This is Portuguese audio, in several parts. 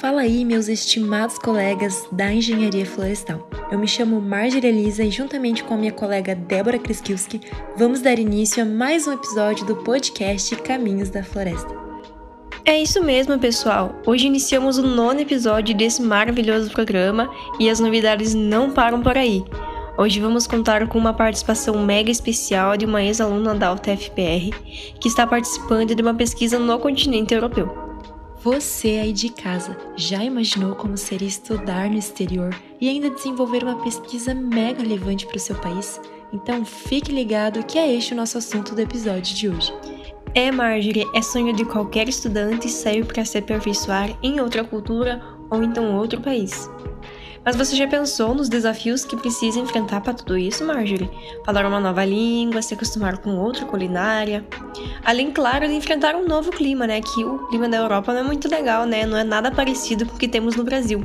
Fala aí, meus estimados colegas da Engenharia Florestal. Eu me chamo Marjorie Elisa e, juntamente com a minha colega Débora Kriskiewski, vamos dar início a mais um episódio do podcast Caminhos da Floresta. É isso mesmo, pessoal. Hoje iniciamos o nono episódio desse maravilhoso programa e as novidades não param por aí. Hoje vamos contar com uma participação mega especial de uma ex-aluna da UTFPR que está participando de uma pesquisa no continente europeu. Você aí de casa já imaginou como seria estudar no exterior e ainda desenvolver uma pesquisa mega relevante para o seu país? Então fique ligado que é este o nosso assunto do episódio de hoje. É, Marjorie, é sonho de qualquer estudante sair para se aperfeiçoar em outra cultura ou então outro país. Mas você já pensou nos desafios que precisa enfrentar para tudo isso, Marjorie? Falar uma nova língua, se acostumar com outra culinária. Além, claro, de enfrentar um novo clima, né? Que o clima da Europa não é muito legal, né? Não é nada parecido com o que temos no Brasil.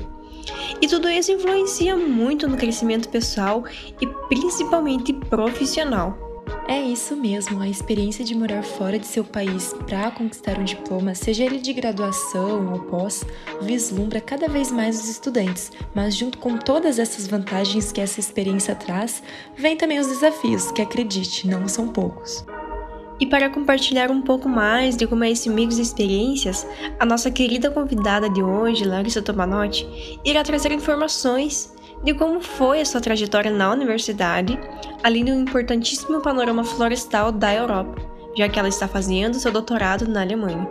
E tudo isso influencia muito no crescimento pessoal e principalmente profissional. É isso mesmo, a experiência de morar fora de seu país para conquistar um diploma, seja ele de graduação ou pós, vislumbra cada vez mais os estudantes, mas junto com todas essas vantagens que essa experiência traz, vem também os desafios, que acredite, não são poucos. E para compartilhar um pouco mais de como é esse mix de experiências, a nossa querida convidada de hoje, Larissa Tomanotti, irá trazer informações de como foi a sua trajetória na universidade, além do importantíssimo panorama florestal da Europa, já que ela está fazendo seu doutorado na Alemanha.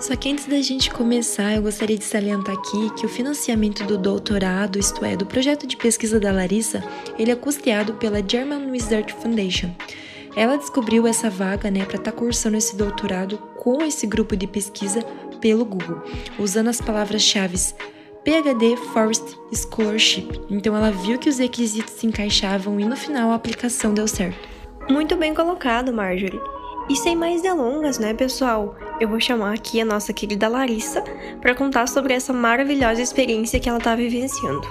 Só que antes da gente começar, eu gostaria de salientar aqui que o financiamento do doutorado, isto é, do projeto de pesquisa da Larissa, ele é custeado pela German Research Foundation. Ela descobriu essa vaga, né, para estar tá cursando esse doutorado com esse grupo de pesquisa pelo Google, usando as palavras-chave PhD Forest Scholarship. Então ela viu que os requisitos se encaixavam e no final a aplicação deu certo. Muito bem colocado, Marjorie. E sem mais delongas, né, pessoal? Eu vou chamar aqui a nossa querida Larissa para contar sobre essa maravilhosa experiência que ela está vivenciando.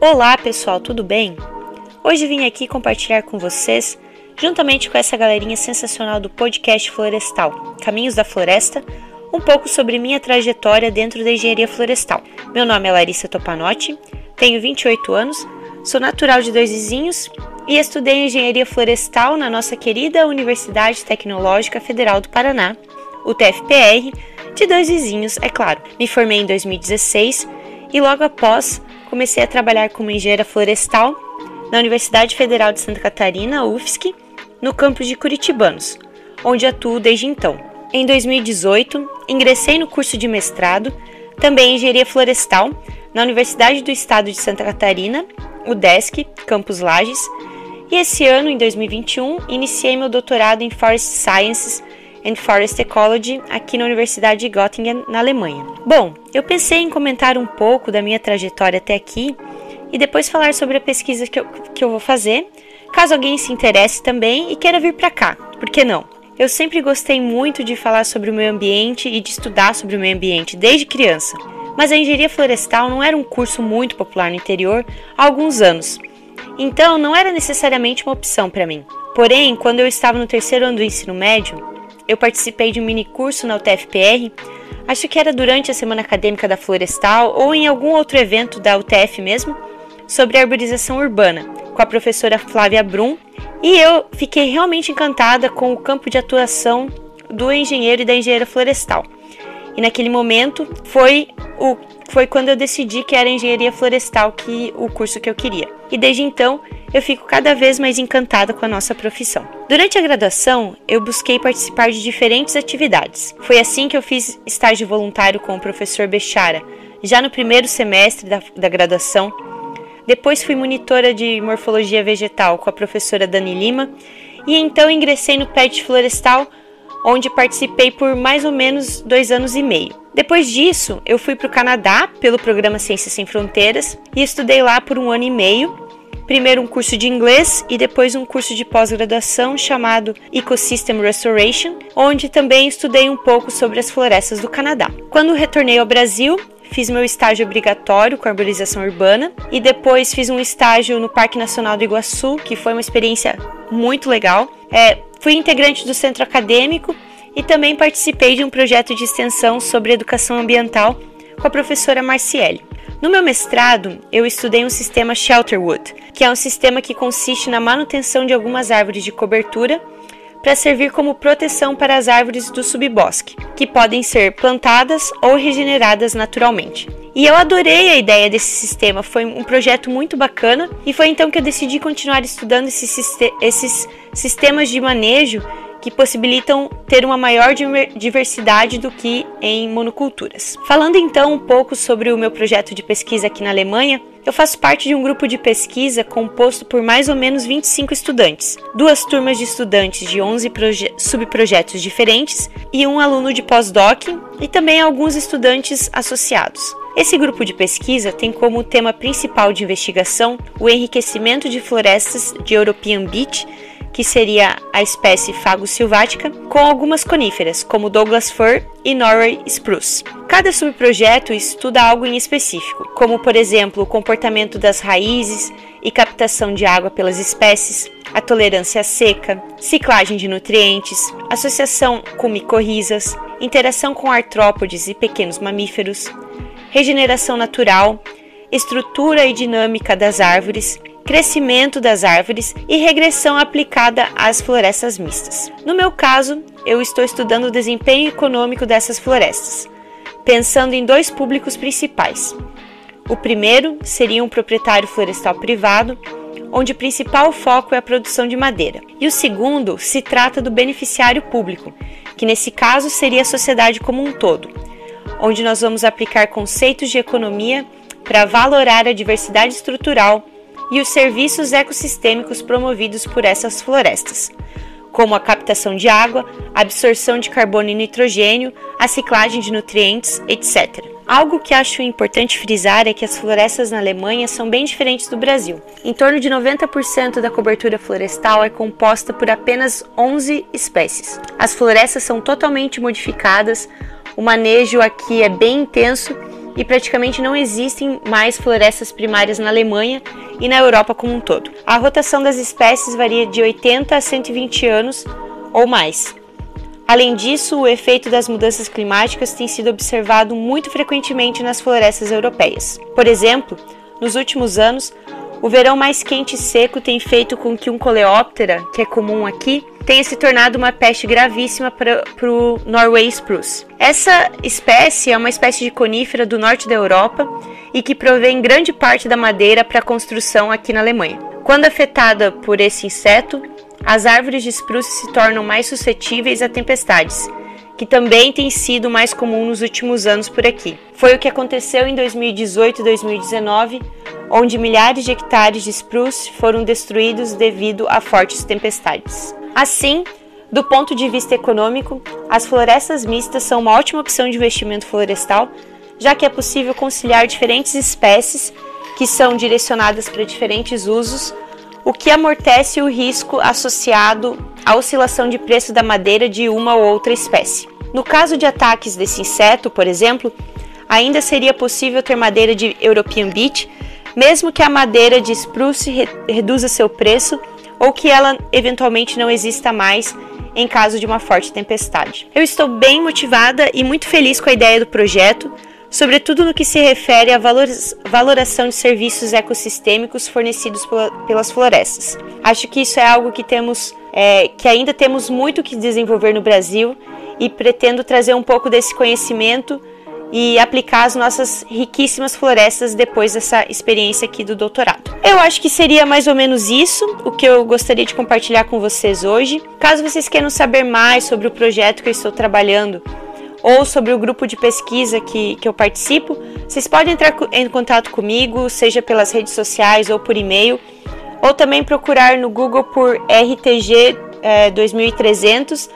Olá, pessoal, tudo bem? Hoje vim aqui compartilhar com vocês, juntamente com essa galerinha sensacional do podcast Florestal, Caminhos da Floresta, um pouco sobre minha trajetória dentro da engenharia florestal. Meu nome é Larissa Topanotti, tenho 28 anos, sou natural de Dois Vizinhos e estudei engenharia florestal na nossa querida Universidade Tecnológica Federal do Paraná, o TFPR, de Dois Vizinhos, é claro. Me formei em 2016 e logo após comecei a trabalhar como engenheira florestal na Universidade Federal de Santa Catarina, UFSC, no campus de Curitibanos, onde atuo desde então. Em 2018, ingressei no curso de mestrado, também em Engenharia Florestal, na Universidade do Estado de Santa Catarina, UDESC, Campus Lages, e esse ano, em 2021, iniciei meu doutorado em Forest Sciences and Forest Ecology aqui na Universidade de Göttingen, na Alemanha. Bom, eu pensei em comentar um pouco da minha trajetória até aqui e depois falar sobre a pesquisa que eu, que eu vou fazer, caso alguém se interesse também e queira vir para cá, por que não? Eu sempre gostei muito de falar sobre o meio ambiente e de estudar sobre o meio ambiente desde criança, mas a engenharia florestal não era um curso muito popular no interior há alguns anos, então não era necessariamente uma opção para mim. Porém, quando eu estava no terceiro ano do ensino médio, eu participei de um mini curso na UTFPR, acho que era durante a semana acadêmica da Florestal ou em algum outro evento da UTF mesmo, sobre arborização urbana, com a professora Flávia Brum, e eu fiquei realmente encantada com o campo de atuação do engenheiro e da engenheira florestal. E naquele momento foi o foi quando eu decidi que era engenharia florestal que o curso que eu queria. E desde então eu fico cada vez mais encantada com a nossa profissão. Durante a graduação, eu busquei participar de diferentes atividades. Foi assim que eu fiz estágio voluntário com o professor Bechara, já no primeiro semestre da, da graduação, depois fui monitora de morfologia vegetal com a professora Dani Lima e então ingressei no PET Florestal, onde participei por mais ou menos dois anos e meio. Depois disso, eu fui para o Canadá pelo programa Ciências Sem Fronteiras e estudei lá por um ano e meio. Primeiro um curso de inglês e depois um curso de pós-graduação chamado Ecosystem Restoration, onde também estudei um pouco sobre as florestas do Canadá. Quando retornei ao Brasil, fiz meu estágio obrigatório com arborização urbana e depois fiz um estágio no Parque Nacional do Iguaçu, que foi uma experiência muito legal. É, fui integrante do centro acadêmico e também participei de um projeto de extensão sobre educação ambiental com a professora Marciele. No meu mestrado, eu estudei um sistema Shelterwood, que é um sistema que consiste na manutenção de algumas árvores de cobertura para servir como proteção para as árvores do subbosque, que podem ser plantadas ou regeneradas naturalmente. E eu adorei a ideia desse sistema, foi um projeto muito bacana e foi então que eu decidi continuar estudando esses, esses sistemas de manejo que possibilitam ter uma maior diversidade do que em monoculturas. Falando então um pouco sobre o meu projeto de pesquisa aqui na Alemanha, eu faço parte de um grupo de pesquisa composto por mais ou menos 25 estudantes, duas turmas de estudantes de 11 subprojetos diferentes e um aluno de pós-doc e também alguns estudantes associados. Esse grupo de pesquisa tem como tema principal de investigação o enriquecimento de florestas de European Beech que seria a espécie Fagus silvática, com algumas coníferas, como Douglas Fir e Norway Spruce. Cada subprojeto estuda algo em específico, como por exemplo o comportamento das raízes e captação de água pelas espécies, a tolerância à seca, ciclagem de nutrientes, associação com micorrizas, interação com artrópodes e pequenos mamíferos, regeneração natural, estrutura e dinâmica das árvores, crescimento das árvores e regressão aplicada às florestas mistas. No meu caso, eu estou estudando o desempenho econômico dessas florestas, pensando em dois públicos principais. O primeiro seria um proprietário florestal privado, onde o principal foco é a produção de madeira. E o segundo se trata do beneficiário público, que nesse caso seria a sociedade como um todo, onde nós vamos aplicar conceitos de economia para valorar a diversidade estrutural e os serviços ecossistêmicos promovidos por essas florestas, como a captação de água, absorção de carbono e nitrogênio, a ciclagem de nutrientes, etc. Algo que acho importante frisar é que as florestas na Alemanha são bem diferentes do Brasil. Em torno de 90% da cobertura florestal é composta por apenas 11 espécies. As florestas são totalmente modificadas, o manejo aqui é bem intenso e praticamente não existem mais florestas primárias na Alemanha e na Europa como um todo. A rotação das espécies varia de 80 a 120 anos ou mais. Além disso, o efeito das mudanças climáticas tem sido observado muito frequentemente nas florestas europeias. Por exemplo, nos últimos anos, o verão mais quente e seco tem feito com que um coleóptera, que é comum aqui, tenha se tornado uma peste gravíssima para o Norway Spruce. Essa espécie é uma espécie de conífera do norte da Europa e que provém grande parte da madeira para construção aqui na Alemanha. Quando afetada por esse inseto, as árvores de spruce se tornam mais suscetíveis a tempestades que também tem sido mais comum nos últimos anos por aqui. Foi o que aconteceu em 2018 e 2019, onde milhares de hectares de spruce foram destruídos devido a fortes tempestades. Assim, do ponto de vista econômico, as florestas mistas são uma ótima opção de investimento florestal, já que é possível conciliar diferentes espécies que são direcionadas para diferentes usos, o que amortece o risco associado à oscilação de preço da madeira de uma ou outra espécie. No caso de ataques desse inseto, por exemplo, ainda seria possível ter madeira de European Beech, mesmo que a madeira de spruce re reduza seu preço ou que ela eventualmente não exista mais em caso de uma forte tempestade. Eu estou bem motivada e muito feliz com a ideia do projeto, sobretudo no que se refere à valoração de serviços ecossistêmicos fornecidos pelas florestas. Acho que isso é algo que temos, é, que ainda temos muito que desenvolver no Brasil e pretendo trazer um pouco desse conhecimento e aplicar as nossas riquíssimas florestas depois dessa experiência aqui do doutorado. Eu acho que seria mais ou menos isso o que eu gostaria de compartilhar com vocês hoje. Caso vocês queiram saber mais sobre o projeto que eu estou trabalhando ou sobre o grupo de pesquisa que, que eu participo, vocês podem entrar em contato comigo, seja pelas redes sociais ou por e-mail, ou também procurar no Google por RTG é, 2300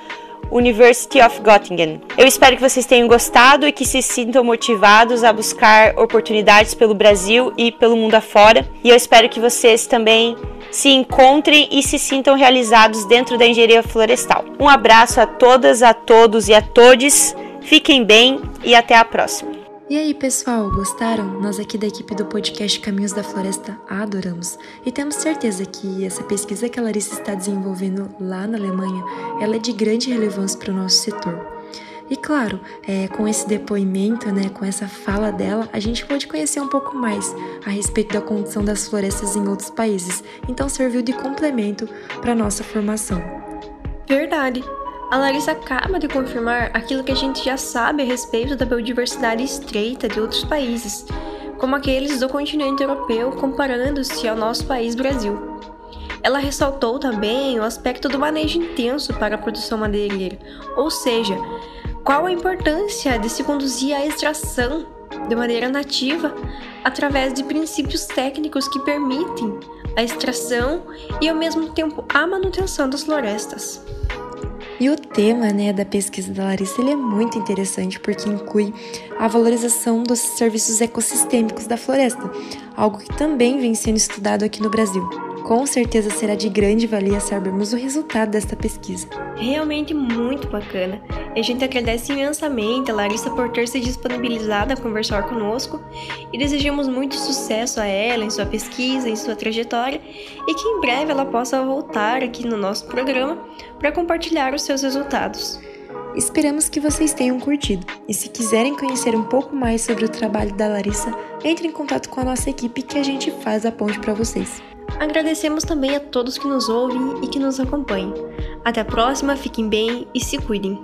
University of Göttingen. Eu espero que vocês tenham gostado e que se sintam motivados a buscar oportunidades pelo Brasil e pelo mundo afora. E eu espero que vocês também se encontrem e se sintam realizados dentro da engenharia florestal. Um abraço a todas, a todos e a todes. Fiquem bem e até a próxima. E aí, pessoal, gostaram? Nós aqui da equipe do podcast Caminhos da Floresta adoramos e temos certeza que essa pesquisa que a Larissa está desenvolvendo lá na Alemanha, ela é de grande relevância para o nosso setor. E claro, é, com esse depoimento, né, com essa fala dela, a gente pôde conhecer um pouco mais a respeito da condição das florestas em outros países. Então serviu de complemento para nossa formação. Verdade. A Larissa acaba de confirmar aquilo que a gente já sabe a respeito da biodiversidade estreita de outros países, como aqueles do continente europeu, comparando-se ao nosso país Brasil. Ela ressaltou também o aspecto do manejo intenso para a produção madeireira, ou seja, qual a importância de se conduzir a extração de maneira nativa através de princípios técnicos que permitem a extração e ao mesmo tempo a manutenção das florestas. E o tema né, da pesquisa da Larissa ele é muito interessante porque inclui a valorização dos serviços ecossistêmicos da floresta, algo que também vem sendo estudado aqui no Brasil. Com certeza será de grande valia sabermos o resultado desta pesquisa. Realmente muito bacana. A gente agradece imensamente a Larissa por ter se disponibilizado a conversar conosco e desejamos muito sucesso a ela em sua pesquisa, em sua trajetória e que em breve ela possa voltar aqui no nosso programa para compartilhar os seus resultados. Esperamos que vocês tenham curtido. E se quiserem conhecer um pouco mais sobre o trabalho da Larissa, entre em contato com a nossa equipe que a gente faz a ponte para vocês. Agradecemos também a todos que nos ouvem e que nos acompanham. Até a próxima, fiquem bem e se cuidem.